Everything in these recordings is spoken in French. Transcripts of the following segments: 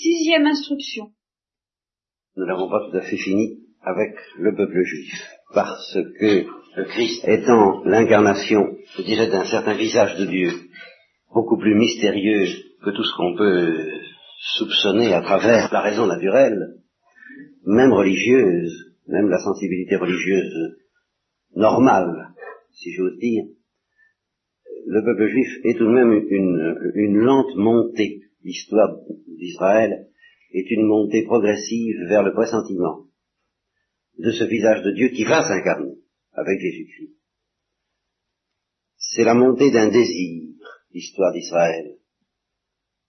Sixième instruction. Nous n'avons pas tout à fait fini avec le peuple juif, parce que le Christ étant l'incarnation, je dirais, d'un certain visage de Dieu, beaucoup plus mystérieux que tout ce qu'on peut soupçonner à travers la raison naturelle, même religieuse, même la sensibilité religieuse normale, si j'ose dire, le peuple juif est tout de même une, une lente montée. L'histoire d'Israël est une montée progressive vers le pressentiment de ce visage de Dieu qui va s'incarner avec Jésus-Christ. C'est la montée d'un désir, l'histoire d'Israël.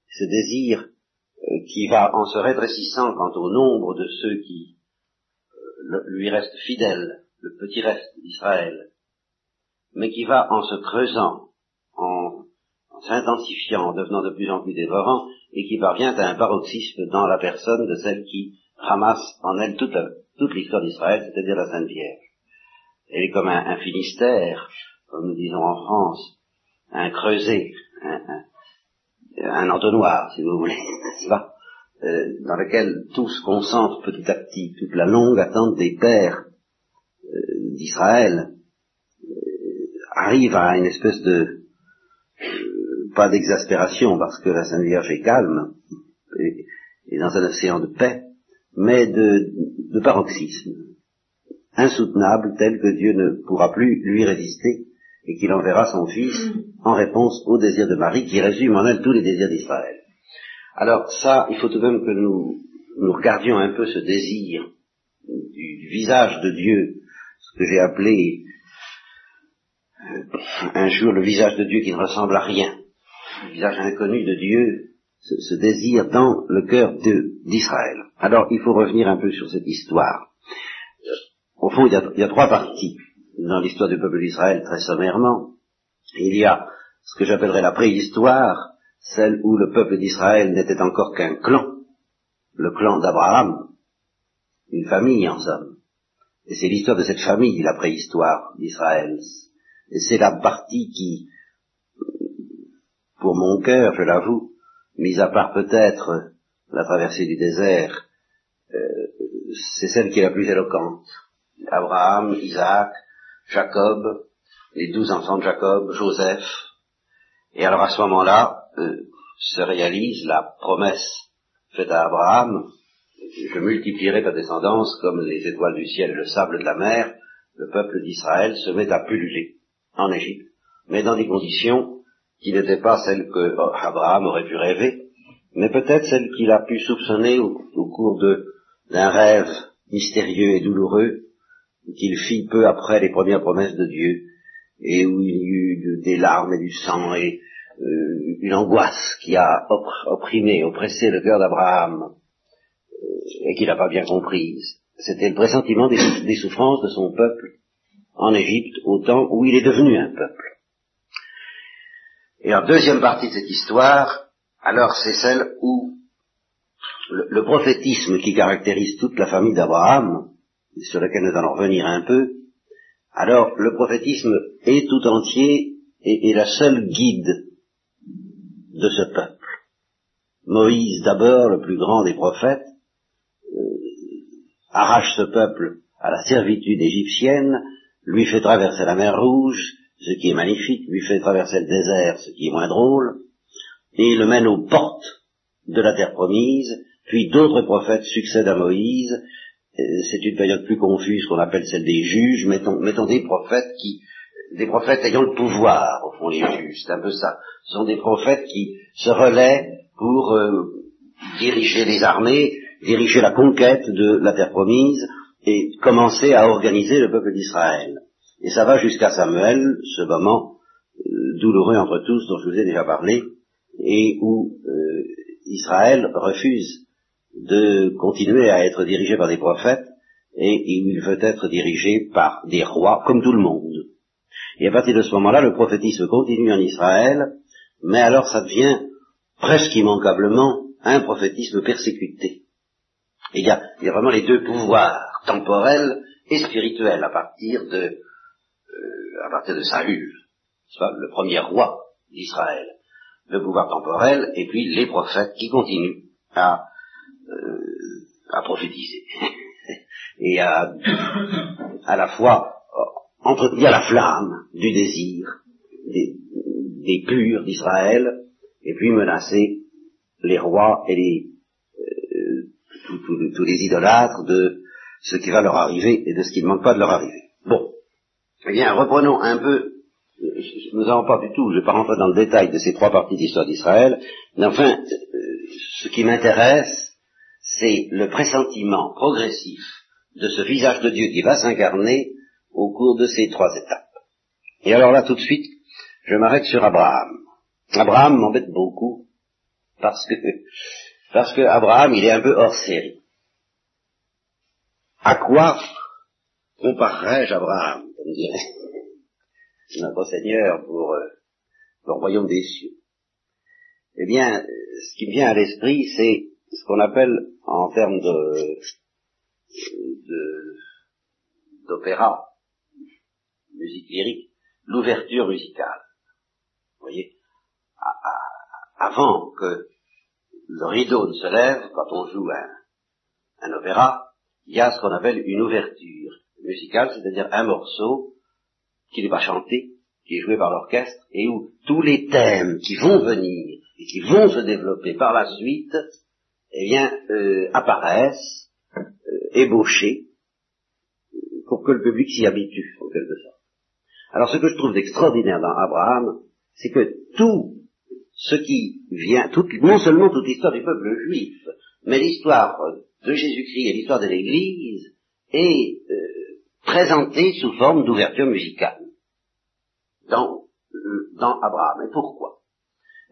Ce désir euh, qui va en se rétrécissant quant au nombre de ceux qui euh, lui restent fidèles, le petit reste d'Israël, mais qui va en se creusant, en, s'intensifiant, en devenant de plus en plus dévorant, et qui parvient à un paroxysme dans la personne de celle qui ramasse en elle toute, l'histoire d'Israël, c'est-à-dire la Sainte Vierge. Elle est comme un, finistère, comme nous disons en France, un creuset, un, entonnoir, si vous voulez, n'est-ce pas euh, dans lequel tout se concentre petit à petit, toute la longue attente des pères euh, d'Israël euh, arrive à une espèce de pas d'exaspération parce que la Sainte Vierge est calme et, dans un océan de paix, mais de, de paroxysme insoutenable tel que Dieu ne pourra plus lui résister et qu'il enverra son Fils en réponse au désir de Marie qui résume en elle tous les désirs d'Israël. Alors ça, il faut tout de même que nous, nous regardions un peu ce désir du, visage de Dieu, ce que j'ai appelé euh, un jour le visage de Dieu qui ne ressemble à rien, visage inconnu de Dieu, ce, désir dans le cœur d'Israël. Alors il faut revenir un peu sur cette histoire. Au fond, il y a, il y a trois parties dans l'histoire du peuple d'Israël, très sommairement. Il y a ce que j'appellerais la préhistoire, celle où le peuple d'Israël n'était encore qu'un clan, le clan d'Abraham, une famille en somme. Et c'est l'histoire de cette famille, la préhistoire d'Israël. Et c'est la partie qui, pour mon cœur, je l'avoue, mis à part peut-être la traversée du désert, euh, c'est celle qui est la plus éloquente. Abraham, Isaac, Jacob, les douze enfants de Jacob, Joseph. Et alors à ce moment-là, euh, se réalise la promesse faite à Abraham, je multiplierai ta descendance comme les étoiles du ciel et le sable de la mer, le peuple d'Israël se met à pulluler en Égypte, mais dans des conditions qui n'étaient pas celles que Abraham aurait pu rêver, mais peut-être celles qu'il a pu soupçonner au, cours d'un rêve mystérieux et douloureux qu'il fit peu après les premières promesses de Dieu, et où il y eut des larmes et du sang et euh, une angoisse qui a opprimé, oppressé le cœur d'Abraham, euh, et qu'il n'a pas bien comprise. C'était le pressentiment des souffrances de son peuple en Égypte au temps où il est devenu un peuple. Et en deuxième partie de cette histoire, alors c'est celle où le, prophétisme qui caractérise toute la famille d'Abraham, sur lequel nous allons revenir un peu, alors le prophétisme est tout entier et est la seule guide de ce peuple. Moïse, d'abord, le plus grand des prophètes, euh, arrache ce peuple à la servitude égyptienne, lui fait traverser la mer Rouge, ce qui est magnifique, lui fait traverser le désert, ce qui est moins drôle, et le mène aux portes de la terre promise, puis d'autres prophètes succèdent à Moïse, euh, c'est une période plus confuse qu'on appelle celle des juges, mettons, des prophètes qui, des prophètes ayant le pouvoir, au fond les juges, c'est un peu ça. Ce sont des prophètes qui se relaient pour euh, diriger les armées, diriger la conquête de la terre promise, et commencer à organiser le peuple d'Israël. Et ça va jusqu'à Samuel, ce moment euh, douloureux entre tous dont je vous ai déjà parlé, et où euh, Israël refuse de continuer à être dirigé par des prophètes, et, où il veut être dirigé par des rois, comme tout le monde. Et à partir de ce moment-là, le prophétisme continue en Israël, mais alors ça devient presque immanquablement un prophétisme persécuté. il y a, il y a vraiment les deux pouvoirs, temporels et spirituels, à partir de à partir de Saül, le premier roi d'Israël, le pouvoir temporel, et puis les prophètes qui continuent à à prophétiser et à, à la fois entretenir la flamme du désir des, des purs d'Israël et puis menacer les rois et les, tous les idolâtres de ce qui va leur arriver et de ce qui ne manque pas de leur arriver. Eh bien, reprenons un peu, nous n'avons pas du tout, je ne vais pas dans le détail de ces trois parties d'histoire d'Israël, mais enfin, ce qui m'intéresse, c'est le pressentiment progressif de ce visage de Dieu qui va s'incarner au cours de ces trois étapes. Et alors là, tout de suite, je m'arrête sur Abraham. Abraham m'embête beaucoup parce que parce que Abraham, il est un peu hors série. À quoi comparerais-je Abraham, comme dirait. Notre Seigneur pour euh, le royaume des cieux. Eh bien, ce qui me vient à l'esprit, c'est ce qu'on appelle, en termes de, d'opéra, musique lyrique, l'ouverture musicale. Vous voyez, avant que le rideau ne se lève, quand on joue un, opéra, il y a ce qu'on appelle une ouverture musicale, c'est-à-dire un morceau qui n'est pas chanté, qui est joué par l'orchestre, et où tous les thèmes qui vont venir et qui vont se développer par la suite, eh bien, euh, apparaissent, euh, ébauchés, pour que le public s'y habitue, en quelque sorte. Alors ce que je trouve d'extraordinaire dans Abraham, c'est que tout ce qui vient, non seulement toute l'histoire du peuple juif, mais l'histoire de Jésus-Christ et l'histoire de l'Église est euh, présentée sous forme d'ouverture musicale dans, dans Abraham. Et pourquoi?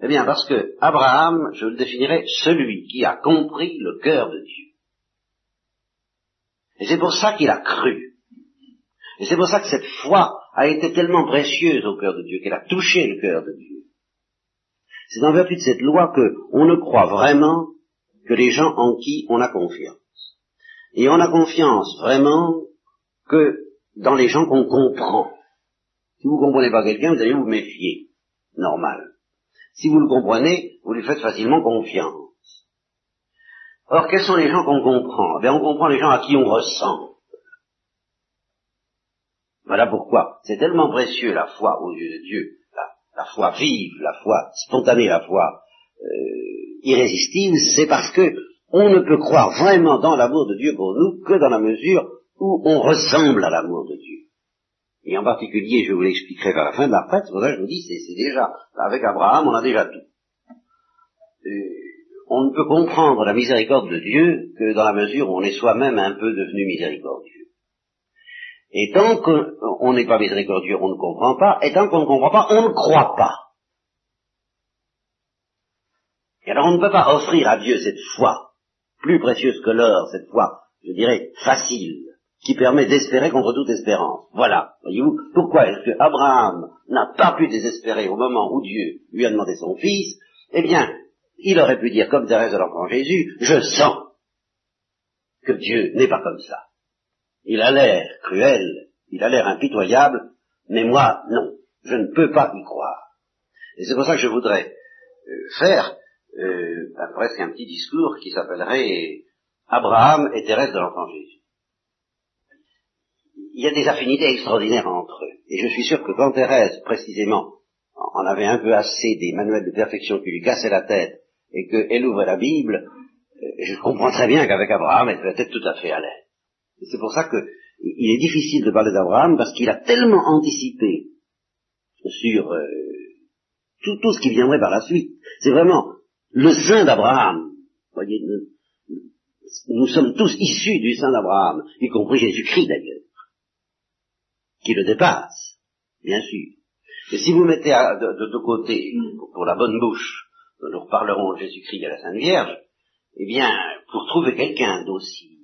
Eh bien parce que Abraham, je le définirais, celui qui a compris le cœur de Dieu. Et c'est pour ça qu'il a cru. Et c'est pour ça que cette foi a été tellement précieuse au cœur de Dieu, qu'elle a touché le cœur de Dieu. C'est en vertu de cette loi que on ne croit vraiment que les gens en qui on a confiance. Et on a confiance vraiment que dans les gens qu'on comprend. Si vous ne comprenez pas quelqu'un, vous allez vous méfier. Normal. Si vous le comprenez, vous lui faites facilement confiance. Or, quels sont les gens qu'on comprend? Eh On comprend les gens à qui on ressent. Voilà pourquoi c'est tellement précieux la foi aux yeux de Dieu la foi vive, la foi spontanée, la foi euh, irrésistible, c'est parce que on ne peut croire vraiment dans l'amour de Dieu pour nous que dans la mesure où on ressemble à l'amour de Dieu. Et en particulier, je vous l'expliquerai vers la fin de la c'est pour ça je vous dis, c'est déjà, avec Abraham, on a déjà tout. On ne peut comprendre la miséricorde de Dieu que dans la mesure où on est soi-même un peu devenu miséricordieux. Et tant qu'on n'est pas miséricordieux, on ne comprend pas, et tant qu'on ne comprend pas, on ne croit pas. Et alors on ne peut pas offrir à Dieu cette foi, plus précieuse que l'or, cette foi, je dirais, facile, qui permet d'espérer contre toute espérance. Voilà, voyez-vous, pourquoi est-ce que Abraham n'a pas pu désespérer au moment où Dieu lui a demandé son fils? Eh bien, il aurait pu dire, comme Thérèse de l'enfant Jésus, je sens que Dieu n'est pas comme ça. Il a l'air cruel, il a l'air impitoyable, mais moi, non, je ne peux pas y croire. Et c'est pour ça que je voudrais euh, faire euh, presque un petit discours qui s'appellerait Abraham et Thérèse de l'Enfant Jésus. Il y a des affinités extraordinaires entre eux. Et je suis sûr que quand Thérèse, précisément, en avait un peu assez des manuels de perfection qui lui cassaient la tête et qu'elle ouvrait la Bible, euh, je comprends très bien qu'avec Abraham, elle devait être tout à fait à l'aise. C'est pour ça que il est difficile de parler d'Abraham parce qu'il a tellement anticipé sur euh, tout, tout, ce qui viendrait par la suite. C'est vraiment le sein d'Abraham. Voyez, nous, nous, sommes tous issus du sein d'Abraham, y compris Jésus-Christ d'ailleurs, qui le dépasse, bien sûr. Et si vous mettez de, de, côté, pour, la bonne bouche, nous reparlerons Jésus-Christ à la Sainte Vierge, eh bien, pour trouver quelqu'un d'aussi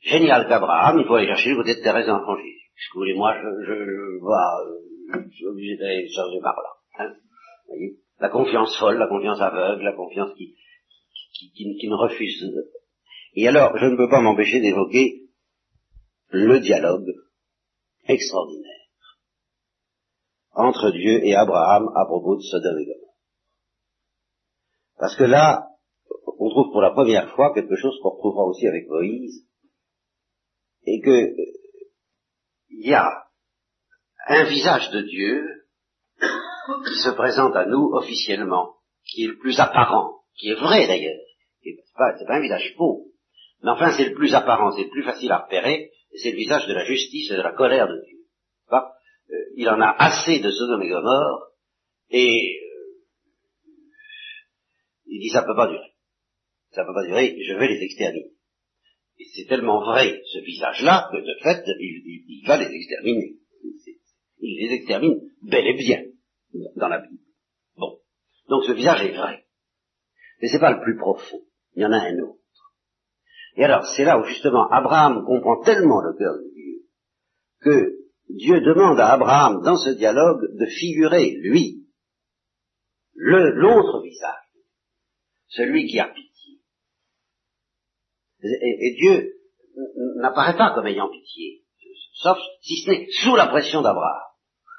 génial qu'Abraham, il faut aller chercher le côté de Thérèse d'enfant Jésus. Que vous voulez, moi, je, je, je, vois, euh, je suis obligé d'aller charger par là. Hein vous voyez? La confiance folle, la confiance aveugle, la confiance qui, qui, qui, qui ne refuse. Et alors, je ne peux pas m'empêcher d'évoquer le dialogue extraordinaire entre Dieu et Abraham à propos de Sodome et Gomorrhe. Parce que là, on retrouve pour la première fois quelque chose qu'on retrouvera aussi avec Moïse, et que il y a un visage de Dieu qui se présente à nous officiellement, qui est le plus apparent, qui est vrai d'ailleurs. C'est pas, pas un visage faux. Mais enfin, c'est le plus apparent, c'est le plus facile à repérer, c'est le visage de la justice et de la colère de Dieu. Euh, il en a assez de Sodome et Gomorre, et euh, il dit ça peut pas durer. Ça peut pas durer, je vais les exterminer. Et c'est tellement vrai, ce visage-là, que de fait, il, il va les exterminer. Il les extermine bel et bien dans la Bible. Bon. Donc ce visage est vrai. Mais c'est pas le plus profond. Il y en a un autre. Et alors, c'est là où justement Abraham comprend tellement le cœur de Dieu que Dieu demande à Abraham dans ce dialogue de figurer, lui, l'autre visage, celui qui a pitié. Et, et Dieu n'apparaît pas comme ayant pitié, sauf si ce n'est sous la pression d'Abraham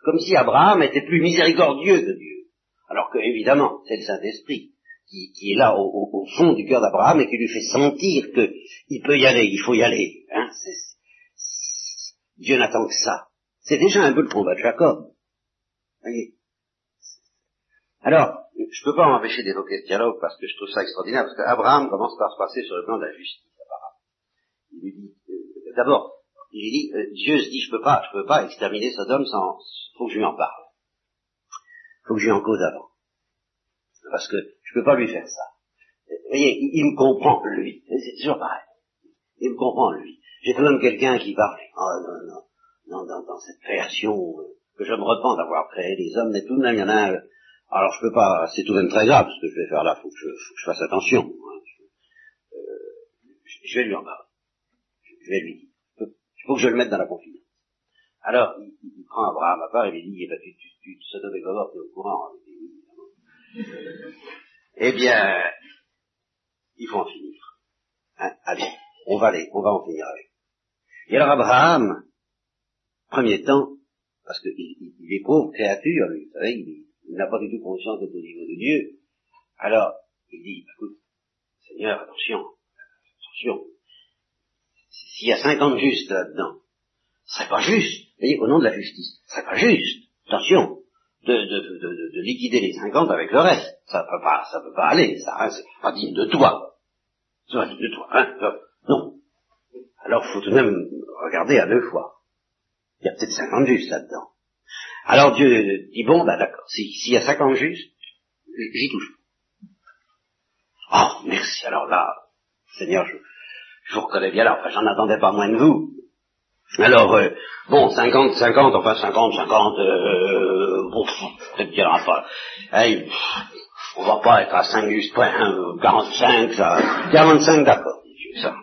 comme si Abraham était plus miséricordieux que Dieu. Alors que, évidemment, c'est le Saint-Esprit qui, est là au, fond du cœur d'Abraham et qui lui fait sentir qu'il peut y aller, il faut y aller. Hein. Dieu n'attend que ça. C'est déjà un peu le combat de Jacob. Voyez Alors, je ne peux pas m'empêcher d'évoquer ce dialogue parce que je trouve ça extraordinaire, parce qu'Abraham commence par se passer sur le plan de la justice, Il lui dit, euh, d'abord, il dit, euh, Dieu se dit, je peux pas, je peux pas exterminer Sodome sans, faut que je lui en parle. Faut que je lui en cause avant. Parce que je peux pas lui faire ça. Vous voyez, il, me comprend, lui. C'est toujours pareil. Il me comprend, lui. J'ai tout de même quelqu'un qui parle. Oh non, non, non, dans, dans cette création, euh, que je me repens d'avoir créé les hommes, mais tout de même, il y en a un, alors je peux pas, c'est tout de même très grave ce que je vais faire là, faut que je, faut que je fasse attention. Hein. Euh, je, je, vais lui en parler. Je vais lui dire. Il faut que je le mette dans la confidence. Alors, il, il, prend Abraham à part et lui dit, eh ben, tu, tu, tu, tu tu es au courant. Eh bien, il faut en finir. Hein, allez, on va aller, on va en finir avec. Et alors Abraham, premier temps, parce qu'il il, il est pauvre créature, lui, vous savez, il, n'a pas du tout conscience d'être au niveau de Dieu. Alors, il dit, écoute, Seigneur, attention, attention, s'il y a 50 justes là-dedans, ce serait pas juste, vous voyez, au nom de la justice, ce serait pas juste, attention, de, de, de, de, liquider les 50 avec le reste. Ça peut pas, ça peut pas aller, ça, hein, c'est pas digne de toi. C'est pas digne de toi, hein, non. Alors, faut tout de même regarder à deux fois. Il y a peut-être 50 justes là-dedans. Alors Dieu dit, bon, bah d'accord, s'il y a 50 justes, j'y touche. Oh, merci, alors là, Seigneur, je, je vous reconnais bien là, enfin j'en attendais pas moins de vous. Alors, euh, bon, 50, 50, enfin 50, 50, euh, bon, peut-être qu'il n'y aura pas. Hey, on va pas être à 5 juste point, 45, ça. 45, d'accord, ça.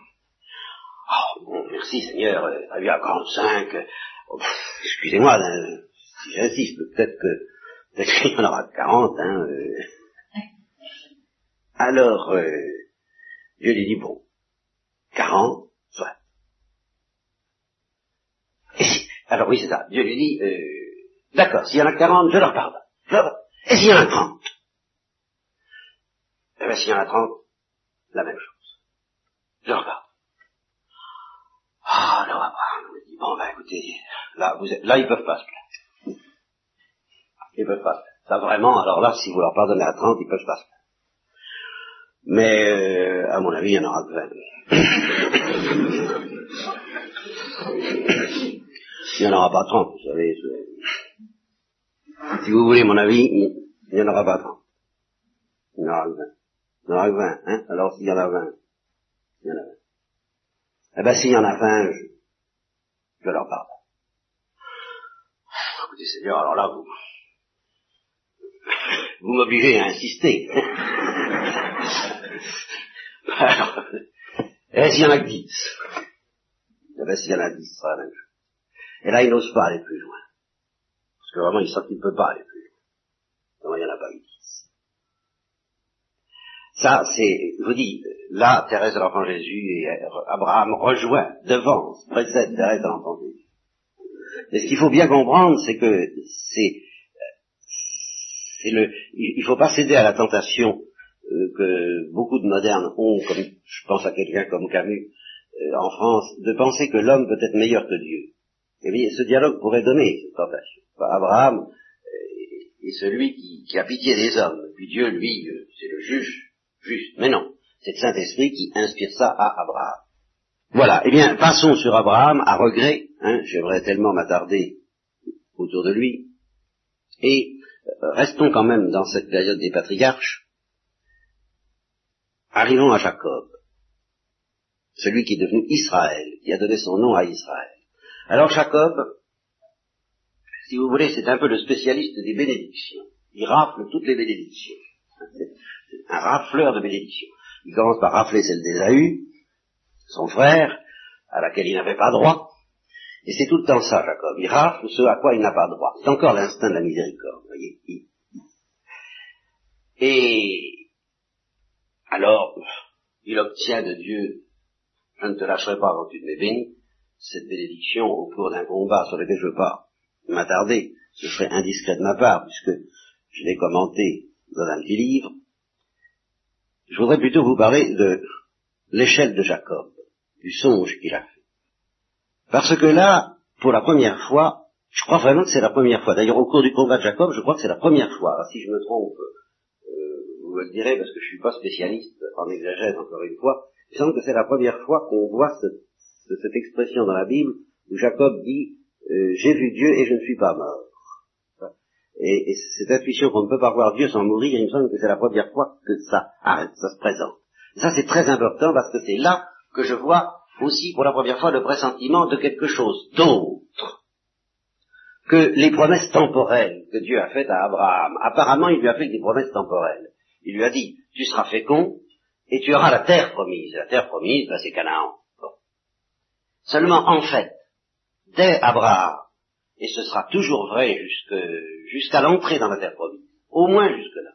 Oh, bon, merci Seigneur, euh, t'as vu à 45, oh, excusez-moi, hein, si j'insiste, peut-être que, peut-être qu'il y en aura 40, hein. Euh. Alors, euh, je lui dis, bon, 40, soit. Alors oui, c'est ça. Dieu lui dit, euh, d'accord, s'il y en a 40, je leur pardonne. Et s'il y en a 30 Eh bien, s'il y en a 30, la même chose. Je leur pardonne. Ah, alors Abraham me dit, bon, ben écoutez, là, vous êtes, là, ils peuvent pas se plaindre. Ils peuvent pas se plaindre. Ça vraiment, alors là, si vous leur pardonnez à 30, ils peuvent pas se plaindre. Mais, euh, à mon avis, il y en aura que 20. Il n'y en aura pas 30, vous savez. Si vous voulez mon avis, il n'y en aura pas 30. Il y en aura que 20. Il en aura que 20, hein. Alors s'il y en a 20, il y en a 20. Eh ben s'il y en a 20, je, je leur parle. Écoutez Seigneur, alors là, vous, vous m'obligez à insister. alors, et s'il y en a que 10 Eh bien s'il y en a 10, ce sera la. Et là, il n'ose pas aller plus loin. Parce que vraiment, il sent qu'il ne peut pas aller plus loin. Non, il n'y en a pas eu dix. Ça, c'est, je vous dis, là, Thérèse de l'Enfant Jésus et Abraham rejoint, devant, précède Thérèse de l'Enfant Jésus. Et ce qu'il faut bien comprendre, c'est que c'est, c'est le, il ne faut pas céder à la tentation euh, que beaucoup de modernes ont, comme je pense à quelqu'un comme Camus euh, en France, de penser que l'homme peut être meilleur que Dieu. Eh bien, ce dialogue pourrait donner cette tentation. Abraham euh, est celui qui, a pitié des hommes, puis Dieu, lui, c'est le juge juste. Mais non, c'est le Saint-Esprit qui inspire ça à Abraham. Voilà, eh bien, passons sur Abraham, à regret, hein, j'aimerais tellement m'attarder autour de lui, et restons quand même dans cette période des patriarches, Arrivons à Jacob, celui qui est devenu Israël, qui a donné son nom à Israël. Alors Jacob, si vous voulez, c'est un peu le spécialiste des bénédictions. Il rafle toutes les bénédictions. C'est un rafleur de bénédictions. Il commence par rafler celle d'Ésaü, son frère, à laquelle il n'avait pas droit. Et c'est tout le temps ça, Jacob. Il rafle ce à quoi il n'a pas droit. C'est encore l'instinct de la miséricorde, voyez. Et alors il obtient de Dieu, je ne te lâcherai pas avant que tu ne m'aies cette bénédiction au cours d'un combat sur lequel je ne veux pas m'attarder, ce serait indiscret de ma part, puisque je l'ai commenté dans un petit livre. Je voudrais plutôt vous parler de l'échelle de Jacob, du songe qu'il a fait. Parce que là, pour la première fois, je crois vraiment que c'est la première fois. D'ailleurs, au cours du combat de Jacob, je crois que c'est la première fois. si je me trompe, vous le direz parce que je ne suis pas spécialiste en exagèse encore une fois, il semble que c'est la première fois qu'on voit cette expression dans la Bible où Jacob dit euh, j'ai vu Dieu et je ne suis pas mort. Et, cette intuition qu'on ne peut pas voir Dieu sans mourir, il me semble que c'est la première fois que ça arrête, ça se présente. ça c'est très important parce que c'est là que je vois aussi pour la première fois le pressentiment de quelque chose d'autre que les promesses temporelles que Dieu a faites à Abraham. Apparemment, il lui a fait des promesses temporelles. Il lui a dit, tu seras fécond et tu auras la terre promise. La terre promise, ben, c'est Canaan. Seulement, en fait, dès Abraham, et ce sera toujours vrai jusqu'à l'entrée dans la terre promise, au moins jusque-là,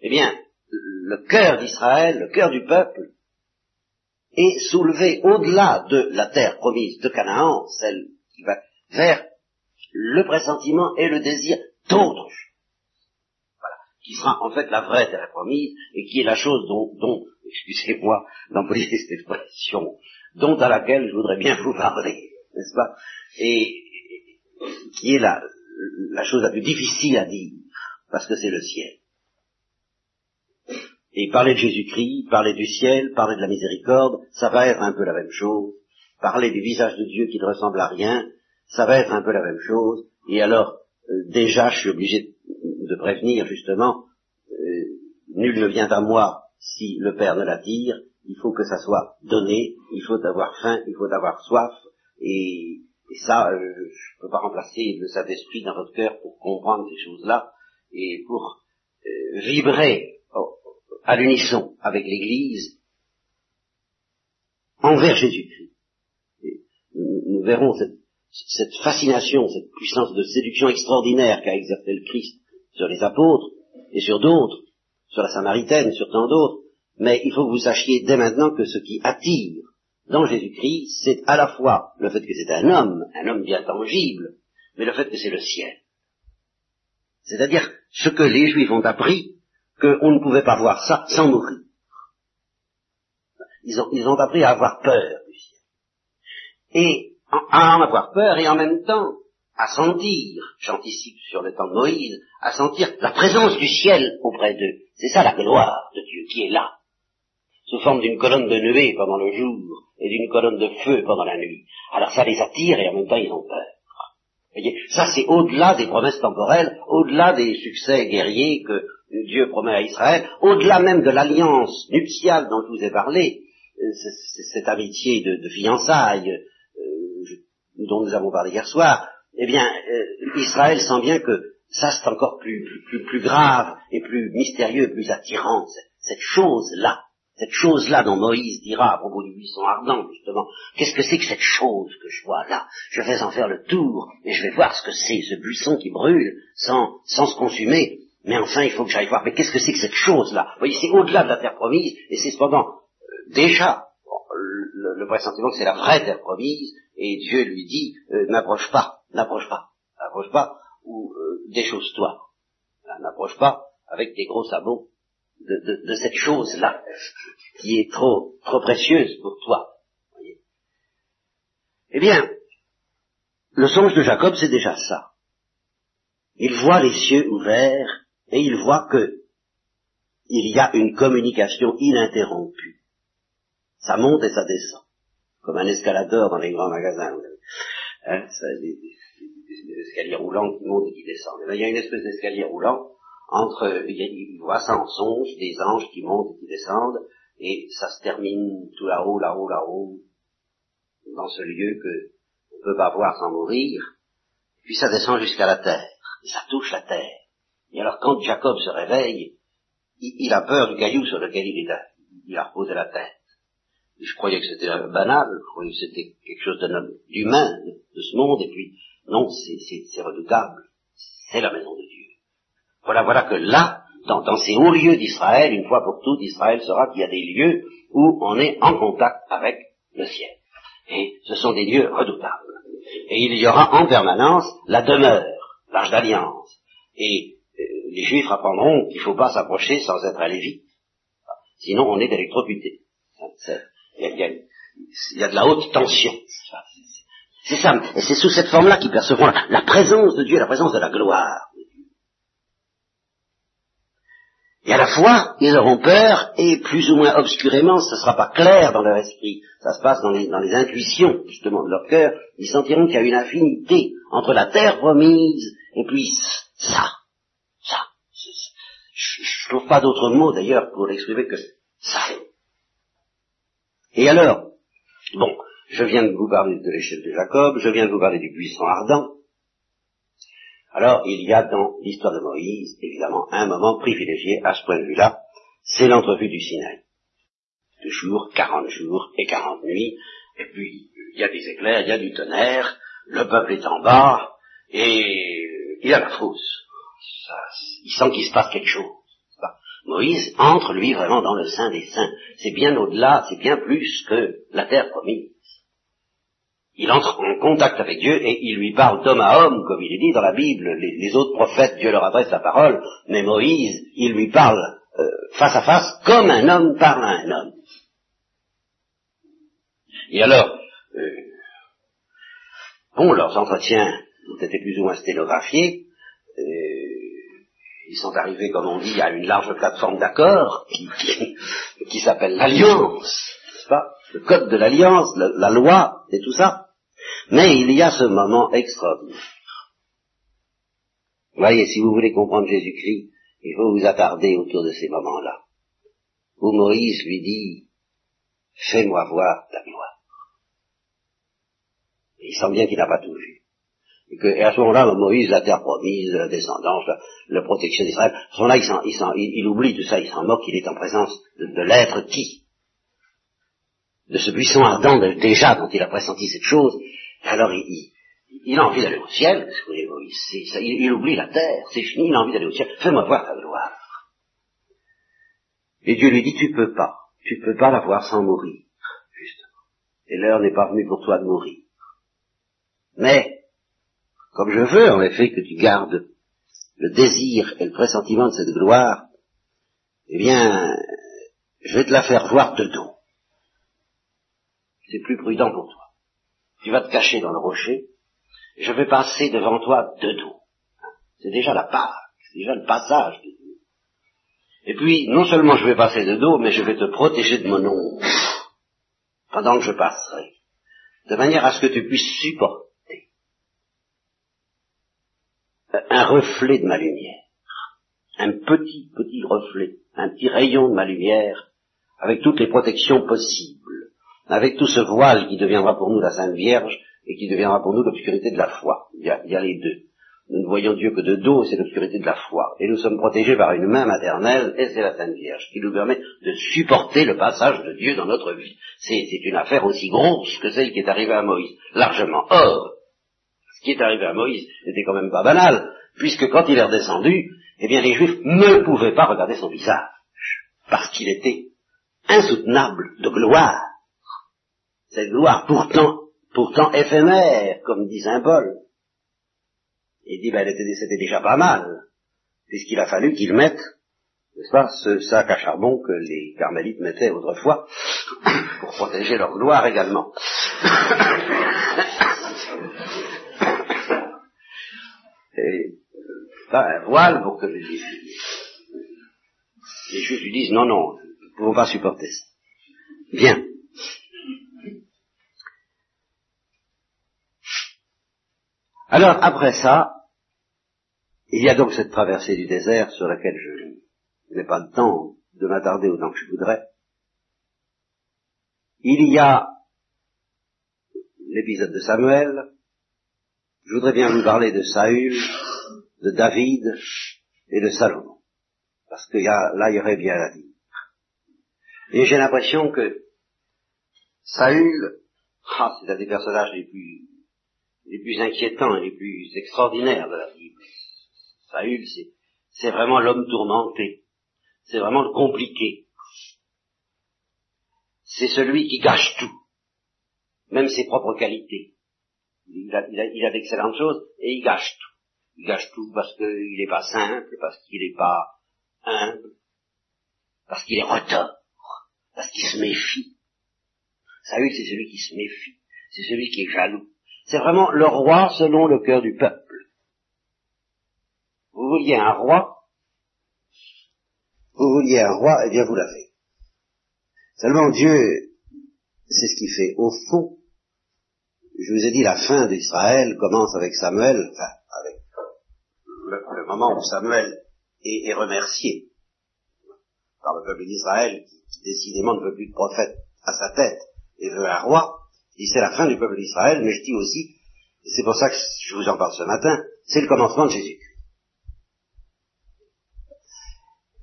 eh bien, le cœur d'Israël, le cœur du peuple, est soulevé au-delà de la terre promise de Canaan, celle qui va vers le pressentiment et le désir d'autre qui sera en fait la vraie terre promise, et qui est la chose dont, dont excusez-moi d'employer cette expression, dont à laquelle je voudrais bien vous parler, n'est-ce pas Et qui est la, chose la plus difficile à dire, parce que c'est le ciel. Et parler de Jésus-Christ, parler du ciel, parler de la miséricorde, ça va être un peu la même chose. Parler du visage de Dieu qui ne ressemble à rien, ça va être un peu la même chose. Et alors, euh, déjà, je suis obligé de prévenir justement, euh, nul ne vient à moi si le Père ne l'attire, il faut que ça soit donné, il faut avoir faim, il faut avoir soif, et, ça, euh, je ne peux pas remplacer le Saint-Esprit dans votre cœur pour comprendre ces choses-là, et pour euh, vibrer à l'unisson avec l'Église envers Jésus-Christ. Nous verrons cette, cette fascination, cette puissance de séduction extraordinaire qu'a exercé le Christ sur les apôtres et sur d'autres, sur la Samaritaine, sur tant d'autres, mais il faut que vous sachiez dès maintenant que ce qui attire dans Jésus-Christ, c'est à la fois le fait que c'est un homme, un homme bien tangible, mais le fait que c'est le ciel. C'est-à-dire ce que les Juifs ont appris, qu'on ne pouvait pas voir ça sans mourir. Ils ont, ils ont appris à avoir peur du ciel. Et à en avoir peur, et en même temps à sentir, j'anticipe sur le temps de Moïse, à sentir la présence du ciel auprès d'eux. C'est ça la gloire de Dieu qui est là, sous forme d'une colonne de nuée pendant le jour et d'une colonne de feu pendant la nuit. Alors ça les attire et en même temps ils ont peur. voyez, ça c'est au-delà des promesses temporelles, au-delà des succès guerriers que Dieu promet à Israël, au-delà même de l'alliance nuptiale dont je vous ai parlé, euh, cette amitié de, fiançailles euh, dont nous avons parlé hier soir, eh bien, euh, Israël sent bien que ça c'est encore plus, plus, plus, grave et plus mystérieux, plus attirant, cette, chose-là, cette chose-là dont Moïse dira à propos du buisson ardent, justement, qu'est-ce que c'est que cette chose que je vois là? Je vais en faire le tour, et je vais voir ce que c'est, ce buisson qui brûle sans, sans se consumer, mais enfin il faut que j'aille voir, mais qu'est-ce que c'est que cette chose-là? Vous voyez, c'est au-delà de la terre promise, et c'est cependant euh, déjà le, le pressentiment que c'est la vraie terre promise, et Dieu lui dit, euh, n'approche pas, n'approche pas, n'approche pas, ou euh, déchausse-toi. N'approche pas avec tes gros sabots de, cette chose-là, qui est trop, trop précieuse pour toi. Eh bien, le songe de Jacob, c'est déjà ça. Il voit les cieux ouverts et il voit que il y a une communication ininterrompue. Ça monte et ça descend, comme un escaladeur dans les grands magasins. Hein, des, escaliers roulants qui montent et qui descendent. il y a une espèce d'escalier roulant entre, il, voit ça en songe, des anges qui montent et qui descendent, et ça se termine tout là-haut, là-haut, là-haut, dans ce lieu que on ne peut pas voir sans mourir, puis ça descend jusqu'à la terre, et ça touche la terre. Et alors quand Jacob se réveille, il, a peur du caillou sur lequel il, est, il a reposé la tête. Je croyais que c'était banal, je croyais que c'était quelque chose d'humain, de, ce monde, et puis non, c'est redoutable. C'est la maison de Dieu. Voilà, voilà que là, dans, ces hauts lieux d'Israël, une fois pour toutes, Israël saura qu'il y a des lieux où on est en contact avec le ciel. Et ce sont des lieux redoutables. Et il y aura en permanence la demeure, l'âge d'alliance. Et euh, les Juifs apprendront qu'il ne faut pas s'approcher sans être allé vite. Sinon, on est électrocuté. Il y, a, de la haute tension. C'est ça. Et c'est sous cette forme-là qu'ils percevront la présence de Dieu, la présence de la gloire. Et à la fois, ils auront peur, et plus ou moins obscurément, ce ne sera pas clair dans leur esprit, ça se passe dans les, intuitions, justement, de leur cœur, ils sentiront qu'il y a une affinité entre la terre promise et puis ça, ça. Je, ne trouve pas d'autre mot d'ailleurs pour l'exprimer que ça. Et alors, bon, je viens de vous parler de l'échelle de Jacob, je viens de vous parler du buisson ardent, alors, il y a dans l'histoire de Moïse, évidemment, un moment privilégié à ce point de vue-là, c'est l'entrevue du Sinaï. Deux jours, quarante jours et quarante nuits, et puis il y a des éclairs, il y a du tonnerre, le peuple est en bas, et il a la frousse. il sent qu'il se passe quelque chose. Moïse entre, lui, vraiment dans le sein des saints. C'est bien au-delà, c'est bien plus que la terre promise il entre en contact avec Dieu et il lui parle d'homme à homme, comme il est dit dans la Bible. Les, autres prophètes, Dieu leur adresse la parole, mais Moïse, il lui parle euh, face à face comme un homme parle à un homme. Et alors, euh, bon, leurs entretiens ont été plus ou moins sténographiés. Euh, ils sont arrivés, comme on dit, à une large plateforme d'accord qui, s'appelle l'alliance, n'est-ce pas? Le code de l'alliance, la loi et tout ça. Mais il y a ce moment extraordinaire. Voyez, si vous voulez comprendre Jésus-Christ, il faut vous attarder autour de ces moments-là, où Moïse lui dit, fais-moi voir ta gloire. il sent bien qu'il n'a pas tout vu. Et, que, à ce moment-là, Moïse, la terre promise, la descendance, la, protection d'Israël, à ce moment-là, il, il, oublie tout ça, il s'en moque, il est en présence de l'être qui De ce buisson ardent déjà dont il a pressenti cette chose, alors il, il, a envie d'aller au ciel, il, oublie la terre, c'est fini, il a envie d'aller au ciel, fais-moi voir ta gloire. Et Dieu lui dit, tu peux pas, tu peux pas la voir sans mourir, justement. Et l'heure n'est pas venue pour toi de mourir. Mais, comme je veux en effet que tu gardes le désir et le pressentiment de cette gloire, eh bien, je vais te la faire voir de dos. C'est plus prudent pour toi. Tu vas te cacher dans le rocher, je vais passer devant toi de dos. C'est déjà la part, c'est déjà le passage de dos. Et puis, non seulement je vais passer de dos, mais je vais te protéger de mon ombre. Pendant que je passerai, de manière à ce que tu puisses supporter. Un reflet de ma lumière, un petit, petit reflet, un petit rayon de ma lumière, avec toutes les protections possibles avec tout ce voile qui deviendra pour nous la Sainte Vierge et qui deviendra pour nous l'obscurité de la foi. Il y, a, les deux. Nous ne voyons Dieu que de dos, c'est l'obscurité de la foi. Et nous sommes protégés par une main maternelle, et c'est la Sainte Vierge, qui nous permet de supporter le passage de Dieu dans notre vie. C'est une affaire aussi grosse que celle qui est arrivée à Moïse, largement. Or, ce qui est arrivé à Moïse n'était quand même pas banal, puisque quand il est redescendu, eh bien les Juifs ne pouvaient pas regarder son visage, parce qu'il était insoutenable de gloire cette gloire pourtant, pourtant éphémère, comme dit Saint Paul. Il dit, ben, c'était déjà pas mal, puisqu'il a fallu qu'il mette n'est-ce pas, ce sac à charbon que les carmélites mettaient autrefois pour protéger leur gloire également. Et pas un voile pour que les, les juifs lui disent non, non, nous ne pouvons pas supporter ça. Bien. Alors, après ça, il y a donc cette traversée du désert sur laquelle je n'ai pas le temps de m'attarder autant que je voudrais. Il y a l'épisode de Samuel. Je voudrais bien vous parler de Saül, de David et de Salomon. Parce que là, il y aurait bien à dire. Et j'ai l'impression que Saül, ah, c'est un des personnages les plus les plus inquiétants et les plus extraordinaires de la Bible. Saül, c'est vraiment l'homme tourmenté. C'est vraiment le compliqué. C'est celui qui gâche tout, même ses propres qualités. Il a, il a, d'excellentes choses et il gâche tout. Il gâche tout parce qu'il n'est pas simple, parce qu'il n'est pas humble, parce qu'il est retors, parce qu'il se méfie. Saül, c'est celui qui se méfie, c'est celui qui est jaloux, c'est vraiment le roi selon le cœur du peuple. Vous vouliez un roi, vous vouliez un roi, eh bien vous l'avez. Seulement Dieu, c'est ce qu'il fait. Au fond, je vous ai dit, la fin d'Israël commence avec Samuel, enfin, avec le, moment où Samuel est, remercié par le peuple d'Israël, qui décidément ne veut plus de prophète à sa tête et veut un roi c'est la fin du peuple d'Israël, mais je dis aussi, c'est pour ça que je vous en parle ce matin, c'est le commencement de Jésus.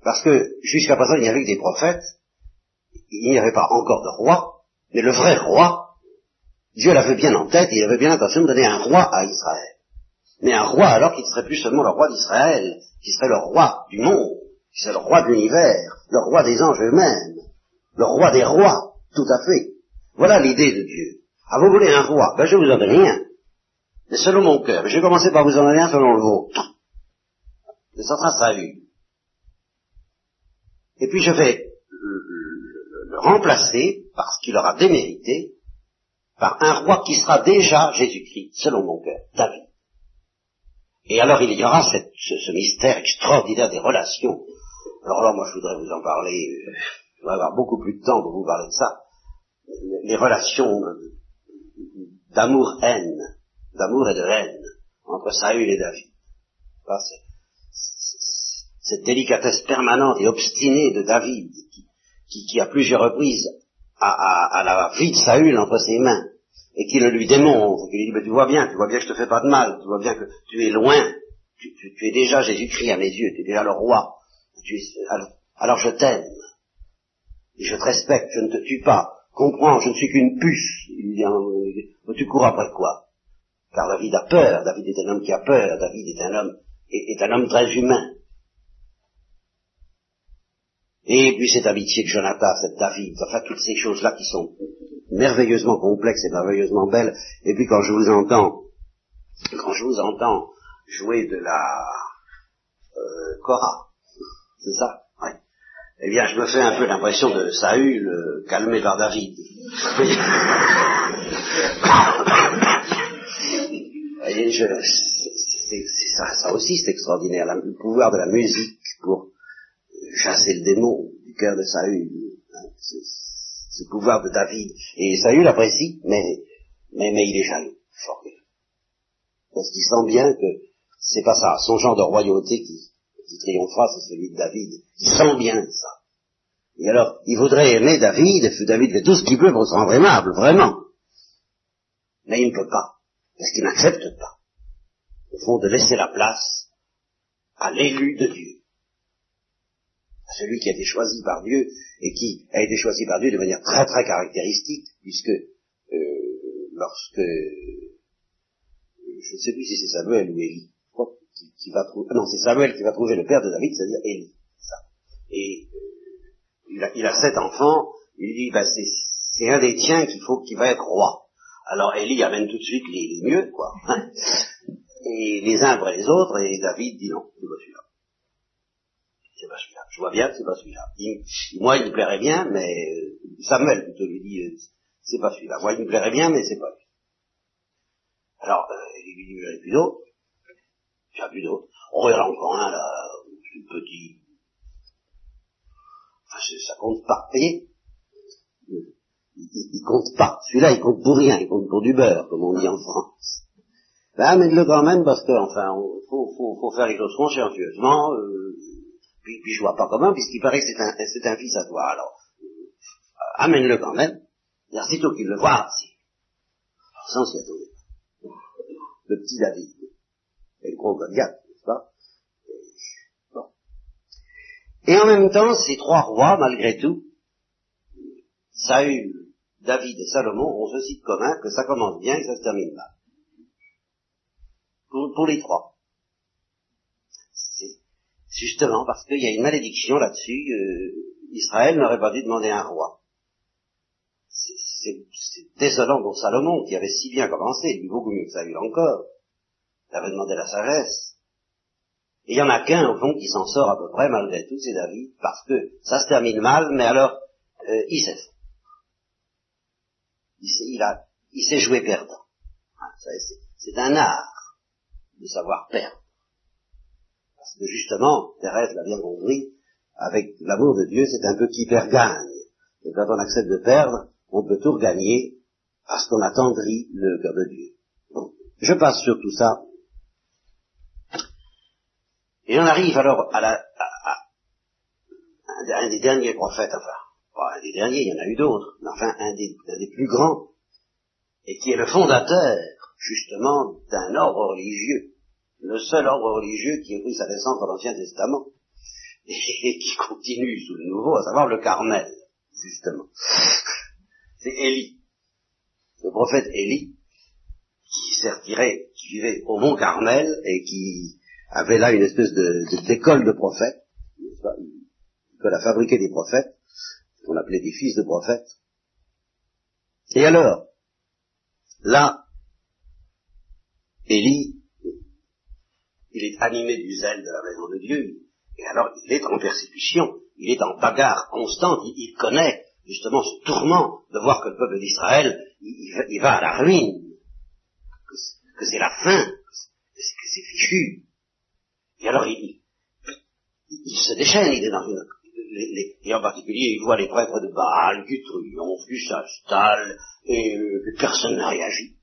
Parce que jusqu'à présent, il n'y avait que des prophètes, il n'y avait pas encore de roi, mais le vrai roi, Dieu l'avait bien en tête, il avait bien l'intention de donner un roi à Israël. Mais un roi alors qui ne serait plus seulement le roi d'Israël, qui serait le roi du monde, qui serait le roi de l'univers, le roi des anges eux-mêmes, le roi des rois, tout à fait. Voilà l'idée de Dieu. Ah, vous voulez un roi Ben, je vous en donne rien. Mais selon mon cœur. Je vais commencer par vous en donner un selon le vôtre. ça sera Saül. Et puis je vais le, remplacer, parce qu'il aura démérité, par un roi qui sera déjà Jésus-Christ, selon mon cœur, David. Et alors il y aura cette, ce, mystère extraordinaire des relations. Alors là, moi je voudrais vous en parler, euh, je vais avoir beaucoup plus de temps pour vous parler de ça. Les relations d'amour-haine, d'amour et de haine entre Saül et David. cette délicatesse permanente et obstinée de David, qui, à plusieurs reprises a, la vie de Saül entre ses mains, et qui le lui démontre, qui lui dit, mais tu vois bien, tu vois bien que je te fais pas de mal, tu vois bien que tu es loin, tu, es déjà Jésus-Christ à mes yeux, tu es déjà le roi, alors, alors je t'aime, je te respecte, je ne te tue pas, comprends, je ne suis qu'une puce. Il dit, tu cours après quoi Car David a peur, David est un homme qui a peur, David est un homme, est, un homme très humain. Et puis cette amitié de Jonathan, cette David, enfin toutes ces choses-là qui sont merveilleusement complexes et merveilleusement belles. Et puis quand je vous entends, quand je vous entends jouer de la euh, Cora, c'est ça? Eh bien, je me fais un peu l'impression de Saül euh, calmé par David. voyez, je, ça, ça, aussi c'est extraordinaire, le pouvoir de la musique pour chasser le démon du cœur de Saül, hein, ce pouvoir de David. Et Saül apprécie, mais, mais, mais il est jaloux, fort Parce qu'il sent bien que c'est pas ça, son genre de royauté qui, qui triomphera, c'est celui de David. Il sent bien ça. Et alors, il voudrait aimer David, et David fait tout ce qu'il peut pour se rendre aimable, vraiment. Mais il ne peut pas, parce qu'il n'accepte pas, au fond, de laisser la place à l'élu de Dieu, à celui qui a été choisi par Dieu, et qui a été choisi par Dieu de manière très très caractéristique, puisque euh, lorsque, je ne sais plus si c'est Samuel ou Élie, qui, va trouver, non, c'est Samuel qui va trouver le père de David, c'est-à-dire Élie. Et il a, il a sept enfants, il dit, bah, c'est un des tiens qu'il faut, qu'il va être roi. Alors Élie amène tout de suite les, mieux, quoi. Et les uns après les autres, et David dit non, c'est pas celui-là. c'est pas celui-là. Je vois bien que c'est pas celui-là. moi, il me plairait bien, mais euh, Samuel plutôt lui dit, euh, c'est pas celui-là. Moi, il me plairait bien, mais c'est pas lui. Alors, euh, il lui dit, j'en plus d'autres. J'ai plus d'autres. Il en a encore un, là, petit. Enfin, ça compte pas. Voyez? Il, il, compte pas. Celui-là, il compte pour rien. Il compte pour du beurre, comme on dit en France. Ben, amène-le quand même, parce que, enfin, faut, faut, faut faire les choses consciencieusement. Euh, puis, puis je vois pas comment, puisqu'il paraît que c'est un, c'est un fils à toi. Alors, euh, amène-le quand même. C'est toi qu'il le voit. Sans s'y attendre. Le petit David. Et en même temps, ces trois rois, malgré tout, Saül, David et Salomon ont ceci de commun que ça commence bien et ça se termine mal. Pour, les trois. Justement parce qu'il y a une malédiction là-dessus. Euh, Israël n'aurait pas dû demander un roi. C'est désolant pour Salomon, qui avait si bien commencé, lui beaucoup mieux que ça eu encore. Il avait demandé la sagesse. Et il y en a qu'un, au fond, qui s'en sort à peu près, malgré tout, c'est David, parce que ça se termine mal, mais alors, euh, il sait il, il, a, il sait jouer perdant. Ah, c'est un art de savoir perdre. Parce que justement, Thérèse l'a bien compris, avec l'amour de Dieu, c'est un peu qui perd gagne. Et quand on accepte de perdre, on peut tout regagner parce qu'on attendrit le cœur de Dieu. je passe sur tout ça. Et on arrive alors à, la, à, un des derniers prophètes, enfin, un des derniers, il y en a eu d'autres, mais enfin un des, plus grands, et qui est le fondateur, justement, d'un ordre religieux le seul ordre religieux qui ait pris sa naissance dans l'Ancien Testament et qui continue sous le Nouveau, à savoir le Carmel, justement. C'est Élie, le prophète Élie, qui retiré, qui vivait au mont Carmel et qui avait là une espèce de, d'école de prophètes, que a fabriqué des prophètes, qu'on appelait des fils de prophètes. Et alors, là, Élie il est animé du zèle de la maison de Dieu, et alors il est en persécution, il est en bagarre constante, il, connaît justement ce tourment de voir que le peuple d'Israël, il, va à la ruine, que, c'est la fin, que c'est fichu. Et alors il, il, se déchaîne, il est dans une... et en particulier, il voit les prêtres de Baal, du triomphe, du s'installe, et euh, personne n'a réagi.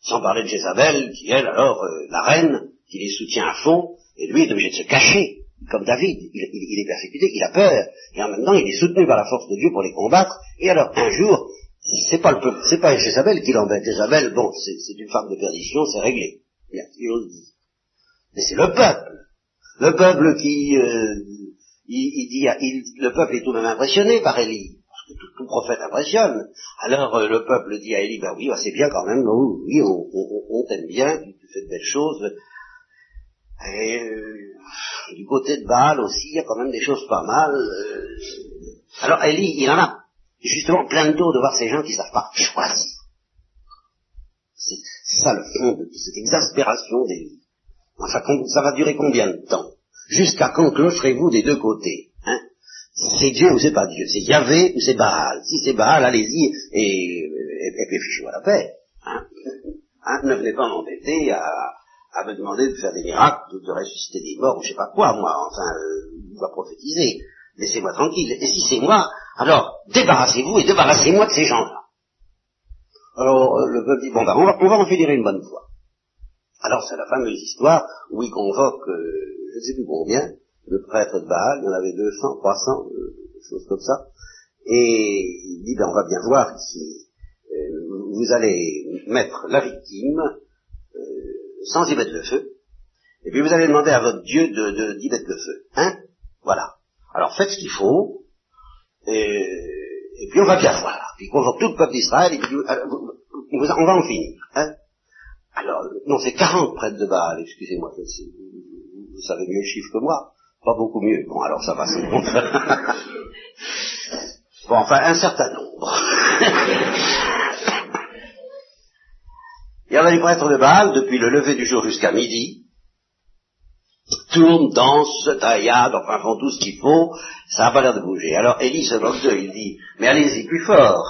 Sans parler de Jézabel, qui elle, alors, euh, la reine, qui les soutient à fond, et lui est obligé de se cacher, comme David. Il, est persécuté, il a peur, et en même temps il est soutenu par la force de Dieu pour les combattre. Et alors un jour, c'est pas le peuple, c'est pas Jézabel qui l'embête. Jézabel, bon, c'est une femme de perdition, c'est réglé. Bien, Mais c'est le peuple, le peuple qui, euh, il, dit, le peuple est tout de même impressionné par Élie. Parce que tout, prophète impressionne. Alors euh, le peuple dit à Élie, ben oui, bah, c'est bien quand même, oui, on, on, on t'aime bien, tu fais de belles choses, et euh, du côté de Baal aussi, il y a quand même des choses pas mal. Euh. Alors Elie, il en a justement plein de dos de voir ces gens qui ne savent pas choisir. C'est ça le fond de cette exaspération d'Elie. Enfin, ça va durer combien de temps? Jusqu'à quand clocherez-vous des deux côtés hein? C'est Dieu ou c'est pas Dieu? C'est Yahvé ou c'est Baal? Si c'est Baal, allez-y et, et, puis fichez-moi la paix. Hein, hein? Ne venez pas m'embêter à, me demander de faire des miracles, de, ressusciter des morts, ou je sais pas quoi, moi, enfin, euh, va prophétiser. Laissez-moi tranquille. Et si c'est moi, alors débarrassez-vous et débarrassez-moi de ces gens-là. Alors euh, le peuple dit, bon ben on va, on va en fédérer une bonne fois. Alors c'est la fameuse histoire où il convoque, euh, je ne sais plus combien, le prêtre de Baal, il y en avait 200, 300, euh, choses comme ça, et il dit, ben on va bien voir ici, vous allez mettre la victime, sans y mettre le feu, et puis vous allez demander à votre Dieu de, de, d'y mettre le feu. Hein? Voilà. Alors faites ce qu'il faut, et, et, puis on va bien voir. Puis convoque tout le peuple d'Israël, et puis euh, on va en finir. Hein? Alors, non, c'est 40 prêtres de Baal, excusez-moi, vous, vous savez mieux le chiffre que moi. Pas beaucoup mieux. Bon, alors ça va, c'est bon. bon, enfin, un certain nombre. Il y avait les prêtres de Baal depuis le lever du jour jusqu'à midi. tournent, dansent, se tailladent, enfin font tout ce qu'il faut, ça n'a pas l'air de bouger. Alors Élie se moque d'eux, il dit, mais allez-y plus fort,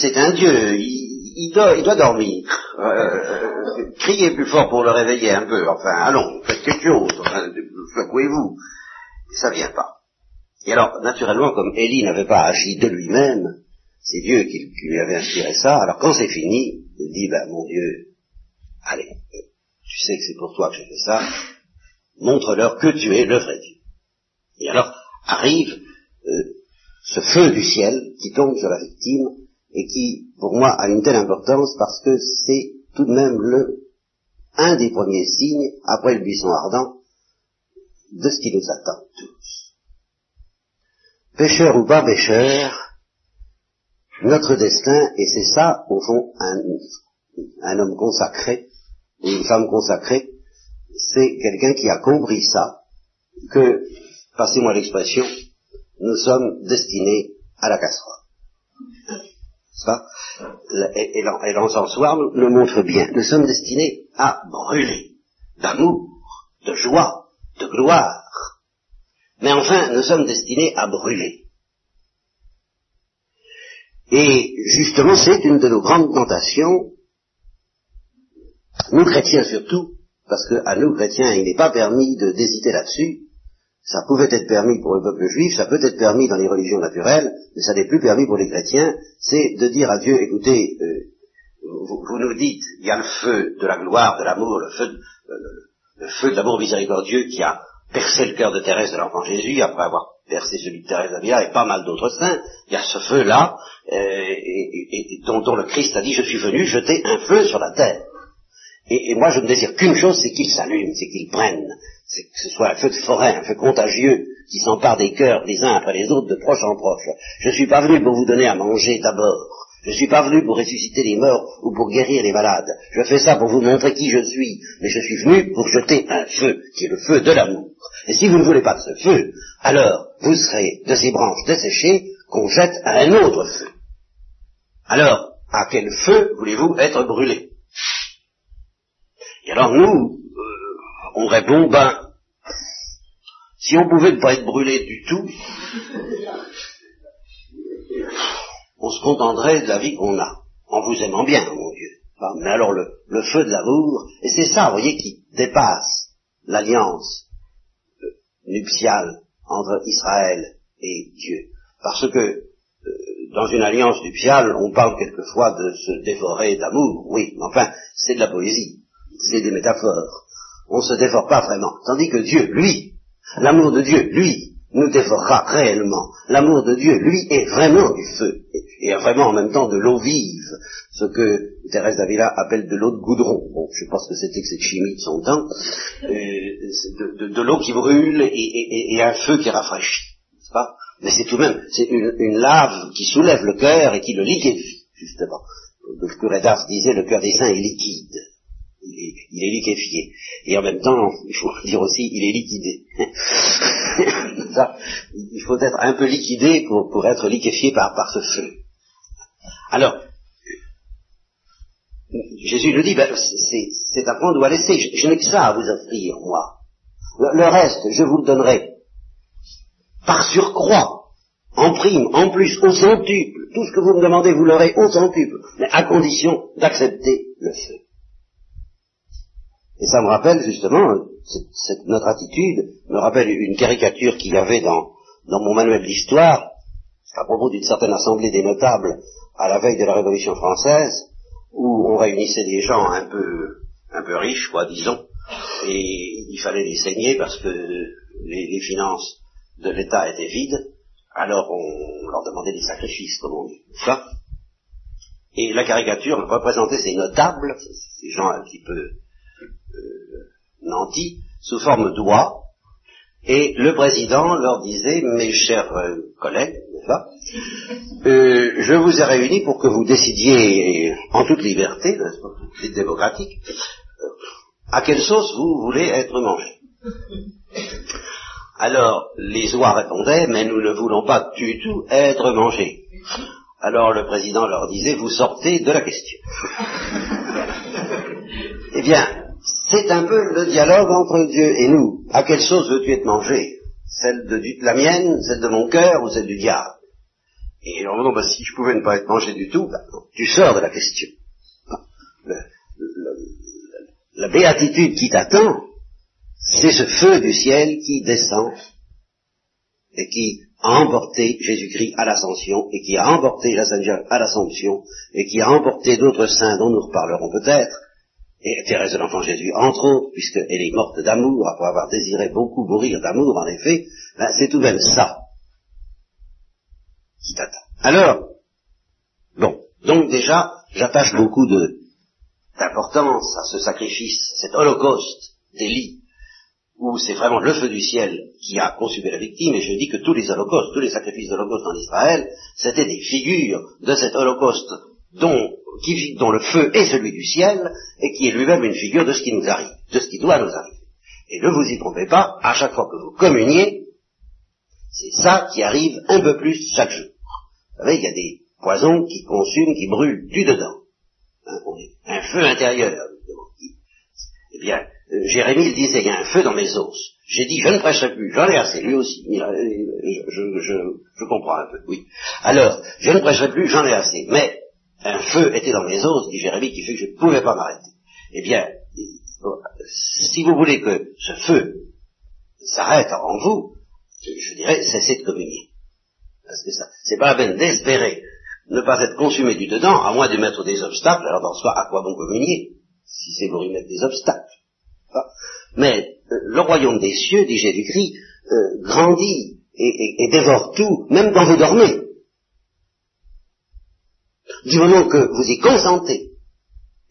c'est un dieu, il, doit, il doit, dormir. Euh, criez plus fort pour le réveiller un peu, enfin allons, faites quelque chose, enfin, secouez-vous. Ça vient pas. Et alors, naturellement, comme Élie n'avait pas agi de lui-même, c'est Dieu qui, lui avait inspiré ça, alors quand c'est fini, il dit, ben mon Dieu, allez, tu sais que c'est pour toi que j'ai fait ça, montre-leur que tu es le vrai Dieu. Et alors arrive euh, ce feu du ciel qui tombe sur la victime et qui, pour moi, a une telle importance parce que c'est tout de même le, un des premiers signes, après le buisson ardent, de ce qui nous attend tous. Pêcheur ou pas pêcheur, notre destin, et c'est ça, au fond, un, un homme consacré, ou une femme consacrée, c'est quelqu'un qui a compris ça, que, passez-moi l'expression, nous sommes destinés à la casserole. Ça, et, et l'encensoir le montre bien. Nous sommes destinés à brûler d'amour, de joie, de gloire. Mais enfin, nous sommes destinés à brûler. Et justement, c'est une de nos grandes tentations, nous chrétiens surtout, parce qu'à nous chrétiens, il n'est pas permis de d'hésiter là-dessus. Ça pouvait être permis pour le peuple juif, ça peut être permis dans les religions naturelles, mais ça n'est plus permis pour les chrétiens. C'est de dire à Dieu, écoutez, euh, vous, nous dites, il y a le feu de la gloire, de l'amour, le feu, le feu de l'amour miséricordieux qui a percé le cœur de Thérèse de l'enfant Jésus, après avoir percé celui de Thérèse d'Avila et pas mal d'autres saints, il y a ce feu-là, euh, et, dont, dont, le Christ a dit, je suis venu jeter un feu sur la terre. Et, moi, je ne désire qu'une chose, c'est qu'il s'allume, c'est qu'il prenne, c'est que ce soit un feu de forêt, un feu contagieux, qui s'empare des cœurs les uns après les autres, de proche en proche. Je ne suis pas venu pour vous donner à manger d'abord. Je ne suis pas venu pour ressusciter les morts ou pour guérir les malades. Je fais ça pour vous montrer qui je suis. Mais je suis venu pour jeter un feu, qui est le feu de l'amour. Et si vous ne voulez pas de ce feu, alors vous serez de ces branches desséchées qu'on jette à un autre feu. Alors, à quel feu voulez-vous être brûlé? Et alors nous, on répond, ben, si on pouvait ne pas être brûlé du tout, on se contenterait de la vie qu'on a, en vous aimant bien, mon Dieu. Mais alors le, le feu de l'amour, et c'est ça, vous voyez, qui dépasse l'alliance euh, nuptiale entre Israël et Dieu. Parce que euh, dans une alliance nuptiale, on parle quelquefois de se dévorer d'amour, oui, mais enfin, c'est de la poésie c'est des métaphores. On ne se dévore pas vraiment. Tandis que Dieu, lui, l'amour de Dieu, lui, nous dévorera réellement. L'amour de Dieu, lui, est vraiment du feu, et, vraiment en même temps de l'eau vive, ce que Thérèse d'Avila appelle de l'eau de goudron. Bon, je pense que c'était que cette chimie de son temps, euh, de, l'eau qui brûle et, un feu qui rafraîchit, n'est-ce pas? Mais c'est tout de même, c'est une, lave qui soulève le cœur et qui le liquéfie, justement. Le curé d'Ars disait, le cœur des saints est liquide il est, liquéfié. Et en même temps, il faut dire aussi, il est liquidé. il faut être un peu liquidé pour, être liquéfié par, par ce feu. Alors, Jésus nous dit, ben, c'est à prendre ou à laisser. Je, n'ai que ça à vous offrir, moi. Le, reste, je vous le donnerai par surcroît, en prime, en plus, au centuple. Tout ce que vous me demandez, vous l'aurez au centuple, mais à condition d'accepter le feu. Et ça me rappelle justement, cette, notre attitude me rappelle une caricature qu'il y avait dans, dans mon manuel d'histoire, à propos d'une certaine assemblée des notables à la veille de la Révolution française, où on réunissait des gens un peu, un peu riches, quoi, disons, et il fallait les saigner parce que les, finances de l'État étaient vides, alors on leur demandait des sacrifices, comme on dit, ça. Et la caricature représentait ces notables, ces gens un petit peu sous forme d'oie, et le président leur disait, mes chers euh, collègues, euh, je vous ai réunis pour que vous décidiez en toute liberté, démocratique, à quelle sauce vous voulez être mangé. Alors, les oies répondaient, mais nous ne voulons pas du tout être mangés. Alors le président leur disait, vous sortez de la question. eh bien, C'est un peu le dialogue entre Dieu et nous. À quelle sauce veux-tu être mangé? Celle de la mienne, celle de mon cœur ou celle du diable? Et dit, bah, si je pouvais ne pas être mangé du tout, bah, tu sors de la question. la béatitude qui t'attend, c'est ce feu du ciel qui descend et qui a emporté Jésus-Christ à l'ascension et qui a emporté la Sainte à l'assomption et qui a emporté d'autres saints dont nous reparlerons peut-être, et Thérèse de l'Enfant Jésus entre autres, puisqu'elle est morte d'amour, après avoir désiré beaucoup mourir d'amour en effet, ben, c'est tout de même ça qui t'attend. Alors, bon, donc déjà, j'attache beaucoup d'importance à ce sacrifice, cet holocauste d'Élie, où c'est vraiment le feu du ciel qui a consumé la victime, et je dis que tous les holocaustes, tous les sacrifices d'holocauste en Israël, c'était des figures de cet holocauste dont, dont le feu est celui du ciel, et qui est lui-même une figure de ce qui nous arrive, de ce qui doit nous arriver. Et ne vous y trompez pas, à chaque fois que vous communiez, c'est ça qui arrive un peu plus chaque jour. Vous savez, il y a des poisons qui consument, qui brûlent du dedans. Hein, un feu intérieur. Eh bien, euh, Jérémie disait, il y a un feu dans mes os. J'ai dit, je ne prêcherai plus, j'en ai assez, lui aussi. Je, comprends un peu, oui. Alors, je ne prêcherai plus, j'en ai assez. Mais un feu était dans mes os, dit Jérémie, qui fait que je ne pouvais pas m'arrêter. Eh bien, si vous voulez que ce feu s'arrête en vous, je dirais, cessez de communier. Parce que ça, c'est pas la peine d'espérer ne pas être consumé du dedans, à moins de mettre des obstacles, alors dans ce cas, à quoi bon communier Si c'est pour y mettre des obstacles? Mais euh, le royaume des cieux, dit Jésus-Christ, euh, grandit et, dévore tout, même quand vous dormez. Du moment que vous y consentez,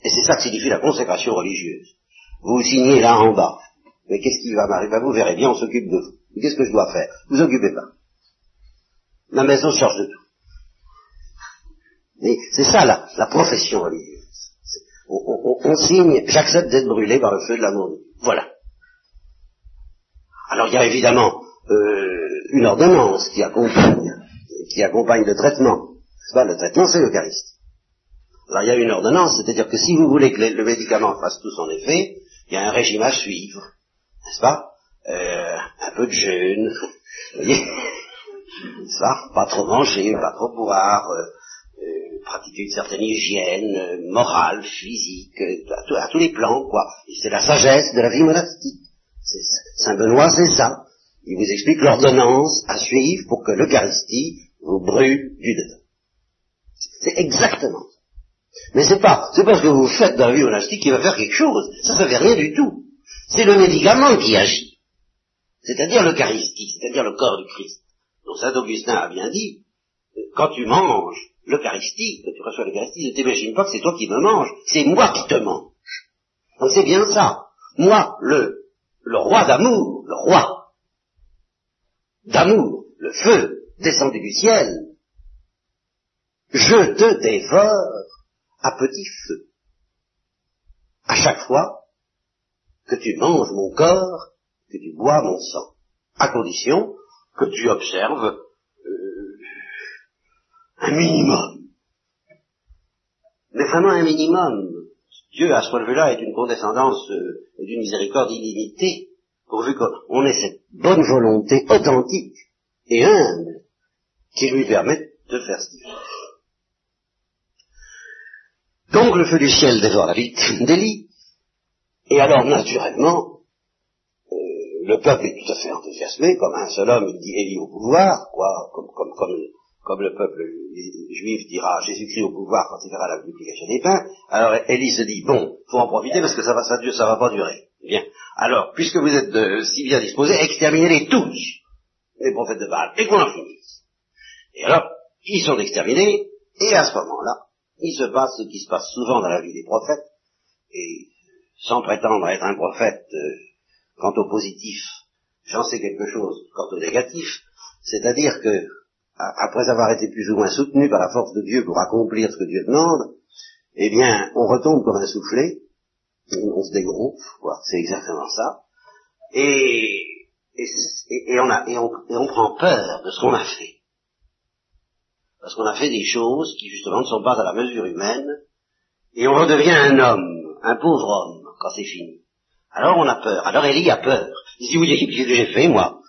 et c'est ça que signifie la consécration religieuse, vous signez là en bas, mais qu'est-ce qui va m'arriver? Ben, Vous verrez bien, on s'occupe de vous. Qu'est-ce que je dois faire? Vous occupez pas. La maison charge de tout. c'est ça la, la profession religieuse. On, signe, j'accepte d'être brûlé par le feu de l'amour. Voilà. Alors il y a évidemment euh, une ordonnance qui accompagne, qui accompagne le traitement. Le traitement, c'est l'Eucharistie. Alors il y a une ordonnance, c'est-à-dire que si vous voulez que le médicament fasse tout son effet, il y a un régime à suivre, n'est-ce pas? Euh, Un peu de jeûne, voyez? N'est-ce pas Pas trop manger, pas trop boire, euh, euh, pratiquer une certaine hygiène morale, physique, à, tous les plans, quoi. C'est la sagesse de la vie monastique. Saint Benoît, c'est ça. Il vous explique l'ordonnance à suivre pour que l'Eucharistie vous brûle du dedans. C'est exactement ça. Mais c'est pas, c'est pas ce que vous faites dans la vie monastique qui va faire quelque chose. Ça, ça fait rien du tout. C'est le médicament qui agit. C'est-à-dire l'Eucharistie, c'est-à-dire le corps du Christ. Donc Saint Augustin a bien dit, quand tu manges l'Eucharistie, quand tu reçois l'Eucharistie, ne t'imagine pas que c'est toi qui me manges, c'est moi qui te mange. Donc c'est bien ça. Moi, le, le roi d'amour, le roi d'amour, le feu descendu du ciel, je te dévore à petit feu. À chaque fois que tu manges mon corps, que tu bois mon sang, à condition que tu observes euh, un minimum. Mais vraiment un minimum. Dieu, à ce point de vue-là, est une condescendance euh, et d'une miséricorde illimitée, pourvu qu'on ait cette bonne volonté authentique et humble qui lui permet de faire ce qu'il. Donc le feu du ciel dévore la victime d'Élie, et alors naturellement, euh, le peuple est tout à fait enthousiasmé, comme un seul homme, il dit Élie au pouvoir, quoi, comme, comme, comme, comme le peuple juif dira Jésus-Christ au pouvoir quand il verra la multiplication des pains, alors Élie se dit, bon, faut en profiter parce que ça va, ça, ça va pas durer. Bien. Alors, puisque vous êtes de, si bien disposés, exterminez-les tous, les prophètes de Baal, et qu'on en finisse. Et alors, ils sont exterminés, et à ce moment-là, il se passe ce qui se passe souvent dans la vie des prophètes, et sans prétendre être un prophète euh, quant au positif, j'en sais quelque chose quant au négatif, c'est-à-dire que, après avoir été plus ou moins soutenu par la force de Dieu pour accomplir ce que Dieu demande, eh bien, on retombe comme un soufflé, on se dégonfle, c'est exactement ça, et, on a, et on prend peur de ce qu'on a fait parce qu'on a fait des choses qui justement ne sont pas à la mesure humaine, et on redevient un homme, un pauvre homme, quand c'est fini. Alors on a peur. Alors Élie a peur. Il dit, oui, j'ai fait, moi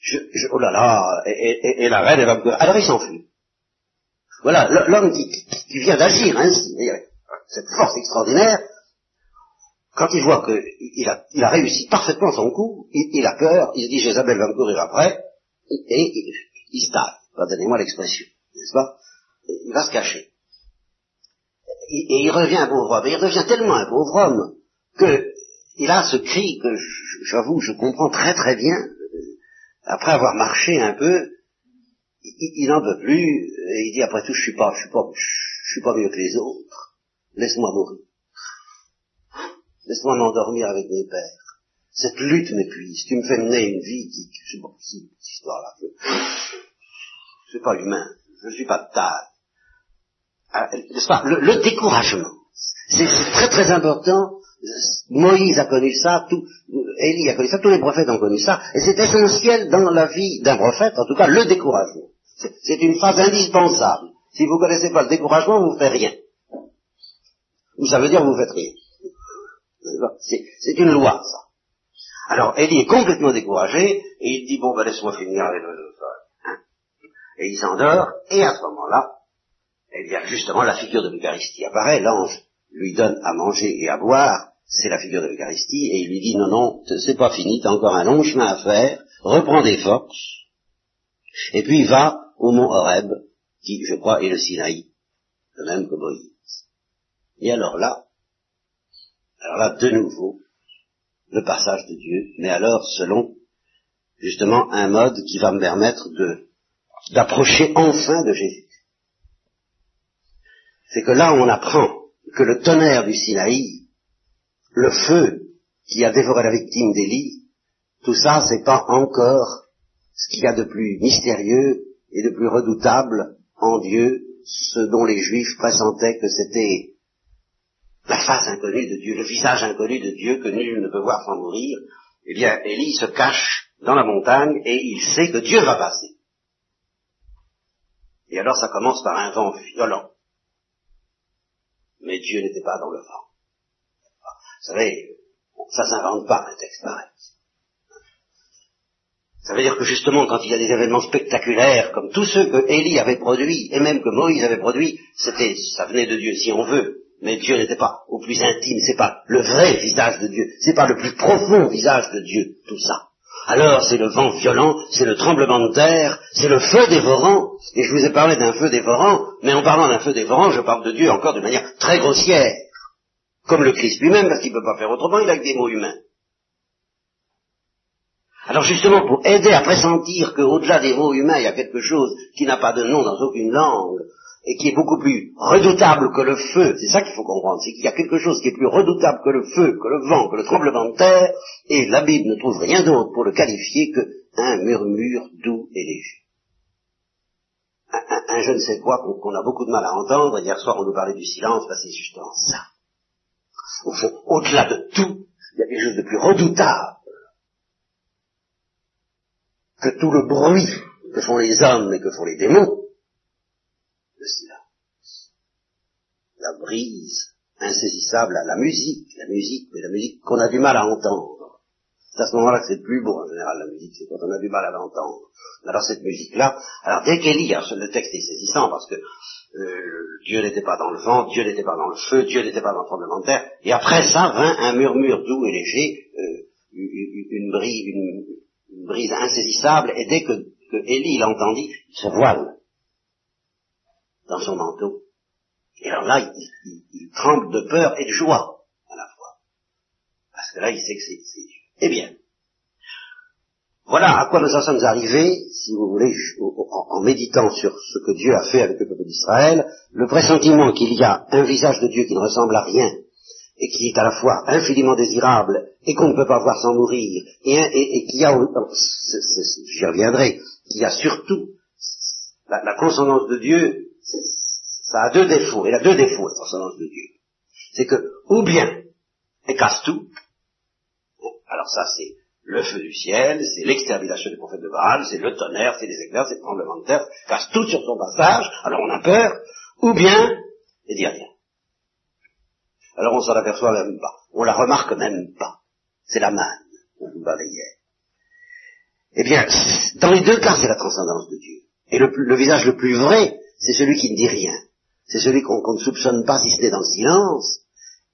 je, Oh là là, et, la reine, elle va me... Alors il s'enfuit. Voilà, l'homme qui, vient d'agir ainsi, cette force extraordinaire, quand il voit qu'il a, il a réussi parfaitement son coup, il, a peur, il se dit Jézabel va me courir après, et, il, se taille, pardonnez-moi l'expression, n'est-ce pas? Il va se cacher. Et, il revient un pauvre homme, et il devient tellement un pauvre homme que il a ce cri que j'avoue, je comprends très très bien, après avoir marché un peu, il n'en peut plus, et il dit après tout, je suis pas, je suis pas, je suis pas mieux que les autres, laisse-moi mourir. Laisse-moi m'endormir avec mes pères. Cette lutte m'épuise. Tu me fais mener une vie qui, c'est possible, cette histoire-là. C'est pas humain. Je ne suis pas de taille. Ah, n'est-ce pas? Le, découragement. C'est très très important. Moïse a connu ça, tout, Élie a connu ça, tous les prophètes ont connu ça, et c'est essentiel dans la vie d'un prophète, en tout cas le découragement. C'est une phase indispensable. Si vous ne connaissez pas le découragement, vous ne faites rien. Ou ça veut dire vous ne faites rien. C'est une loi, ça. Alors, Elie est complètement découragé, et il dit, bon, ben, laisse-moi finir avec le. Et il s'endort, et à ce moment-là, eh bien, justement, la figure de l'Eucharistie apparaît, l'ange lui donne à manger et à boire, c'est la figure de l'Eucharistie, et il lui dit, non, non, c'est pas fini, t'as encore un long chemin à faire, reprends des forces, et puis va au mont Horeb, qui, je crois, est le Sinaï, de même que Moïse. Et alors là, alors là, de nouveau, le passage de Dieu, mais alors selon justement un mode qui va me permettre de d'approcher enfin de Jésus. C'est que là on apprend que le tonnerre du Sinaï, le feu qui a dévoré la victime d'Élie, tout ça c'est pas encore ce qu'il y a de plus mystérieux et de plus redoutable en Dieu, ce dont les Juifs pressentaient que c'était la face inconnue de Dieu, le visage inconnu de Dieu que nul ne peut voir sans mourir, eh bien, Élie se cache dans la montagne et il sait que Dieu va passer. Et alors ça commence par un vent violent. Mais Dieu n'était pas dans le vent. Vous savez, ça s'invente pas un texte pareil. Ça veut dire que justement, quand il y a des événements spectaculaires, comme tous ceux que Élie avait produits, et même que Moïse avait produits, c'était, ça venait de Dieu, si on veut. Mais Dieu n'était pas au plus intime, c'est pas le vrai visage de Dieu, c'est pas le plus profond visage de Dieu, tout ça. Alors c'est le vent violent, c'est le tremblement de terre, c'est le feu dévorant, et je vous ai parlé d'un feu dévorant, mais en parlant d'un feu dévorant, je parle de Dieu encore de manière très grossière, comme le Christ lui-même, parce qu'il ne peut pas faire autrement, il a que des mots humains. Alors justement, pour aider à pressentir qu'au-delà des mots humains, il y a quelque chose qui n'a pas de nom dans aucune langue, et qui est beaucoup plus redoutable que le feu, c'est ça qu'il faut comprendre, c'est qu'il y a quelque chose qui est plus redoutable que le feu, que le vent, que le tremblement de terre, et la Bible ne trouve rien d'autre pour le qualifier qu'un murmure doux et léger. Un, je ne sais quoi qu'on a beaucoup de mal à entendre, hier soir on nous parlait du silence, ben c'est justement ça. Au fond, au-delà de tout, il y a quelque chose de plus redoutable que tout le bruit que font les hommes et que font les démons, le silence. La brise insaisissable à la musique, la musique, mais la musique qu'on a du mal à entendre. C'est à ce moment-là que c'est le plus beau en général, la musique, c'est quand on a du mal à l'entendre. Alors cette musique-là, alors dès lit, le texte est saisissant parce que euh, Dieu n'était pas dans le vent, Dieu n'était pas dans le feu, Dieu n'était pas dans le tremblement de terre, et après ça vint un murmure doux et léger, euh, une, brise, une, brise insaisissable, et dès que, que l'entendit, il se voile dans son manteau. Et alors là, il, tremble de peur et de joie à la fois. Parce que là, il sait que c'est Dieu. Eh bien, voilà à quoi nous en sommes arrivés, si vous voulez, en, méditant sur ce que Dieu a fait avec le peuple d'Israël, le pressentiment qu'il y a un visage de Dieu qui ne ressemble à rien, et qui est à la fois infiniment désirable, et qu'on ne peut pas voir sans mourir, et, et, qu'il y a, j'y reviendrai, qu'il y a surtout la consonance de Dieu ça a deux défauts, il a deux défauts, la transcendance de Dieu. C'est que, ou bien, elle casse tout, alors ça c'est le feu du ciel, c'est l'extermination des prophètes de Baal, c'est le tonnerre, c'est les éclairs, c'est le tremblement de terre, casse tout sur son passage, alors on a peur, ou bien, elle dit rien. Alors on s'en aperçoit même pas, on la remarque même pas. C'est la manne je vous hier. Eh bien, dans les deux cas, c'est la transcendance de Dieu. Et le, visage le plus vrai, c'est celui qui ne dit rien. C'est celui qu'on ne soupçonne pas si ce dans le silence.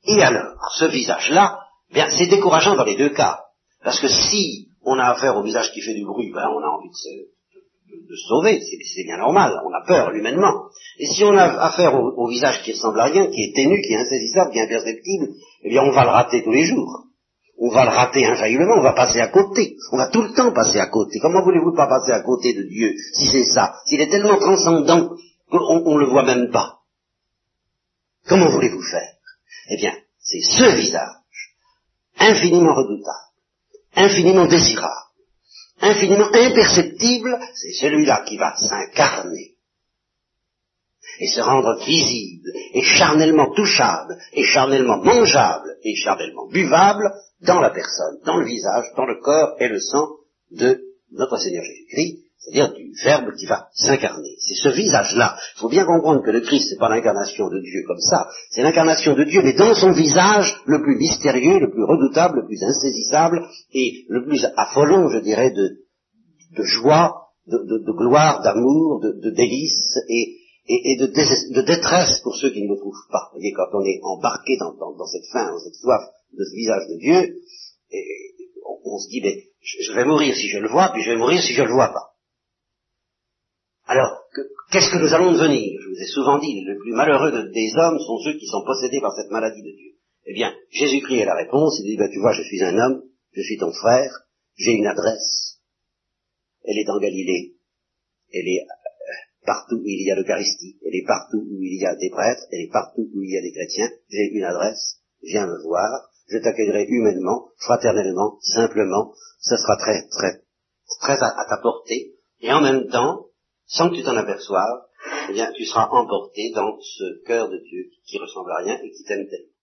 Et alors, ce visage-là, bien, c'est décourageant dans les deux cas. Parce que si on a affaire au visage qui fait du bruit, ben, on a envie de se, sauver, c'est bien normal, on a peur humainement. Et si on a affaire au, visage qui ressemble à rien, qui est ténu, qui est insaisissable, qui est imperceptible, eh bien on va le rater tous les jours. On va le rater infailliblement, on va passer à côté. On va tout le temps passer à côté. Comment voulez-vous pas passer à côté de Dieu si c'est ça? S'il est tellement transcendant qu'on ne le voit même pas. Comment voulez-vous faire? Eh bien, c'est ce visage, infiniment redoutable, infiniment désirable, infiniment imperceptible, c'est celui-là qui va s'incarner et se rendre visible et charnellement touchable et charnellement mangeable et charnellement buvable dans la personne, dans le visage, dans le corps et le sang de notre Seigneur Jésus-Christ, c'est-à-dire du Verbe qui va s'incarner. C'est ce visage-là. Il faut bien comprendre que le Christ, n'est pas l'incarnation de Dieu comme ça, c'est l'incarnation de Dieu, mais dans son visage le plus mystérieux, le plus redoutable, le plus insaisissable et le plus affolant, je dirais, de, joie, de, gloire, d'amour, de, délice et, de, détresse pour ceux qui ne le trouvent pas. Vous voyez, quand on est embarqué dans, cette faim, dans cette soif de ce visage de Dieu, on, se dit, mais je, vais mourir si je le vois, puis je vais mourir si je ne le vois pas. Alors, qu'est-ce que nous allons devenir? Je vous ai souvent dit, le plus malheureux des hommes sont ceux qui sont possédés par cette maladie de Dieu. Eh bien, Jésus-Christ est la réponse, il dit, ben, tu vois, je suis un homme, je suis ton frère, j'ai une adresse, elle est en Galilée, elle est euh, partout où il y a l'Eucharistie, elle est partout où il y a des prêtres, elle est partout où il y a des chrétiens, j'ai une adresse, viens me voir, je t'accueillerai humainement, fraternellement, simplement, ce sera très, très, très à ta portée, et en même temps, sans que tu t'en aperçoives, eh bien, tu seras emporté dans ce cœur de Dieu qui ressemble à rien et qui t'aime tellement.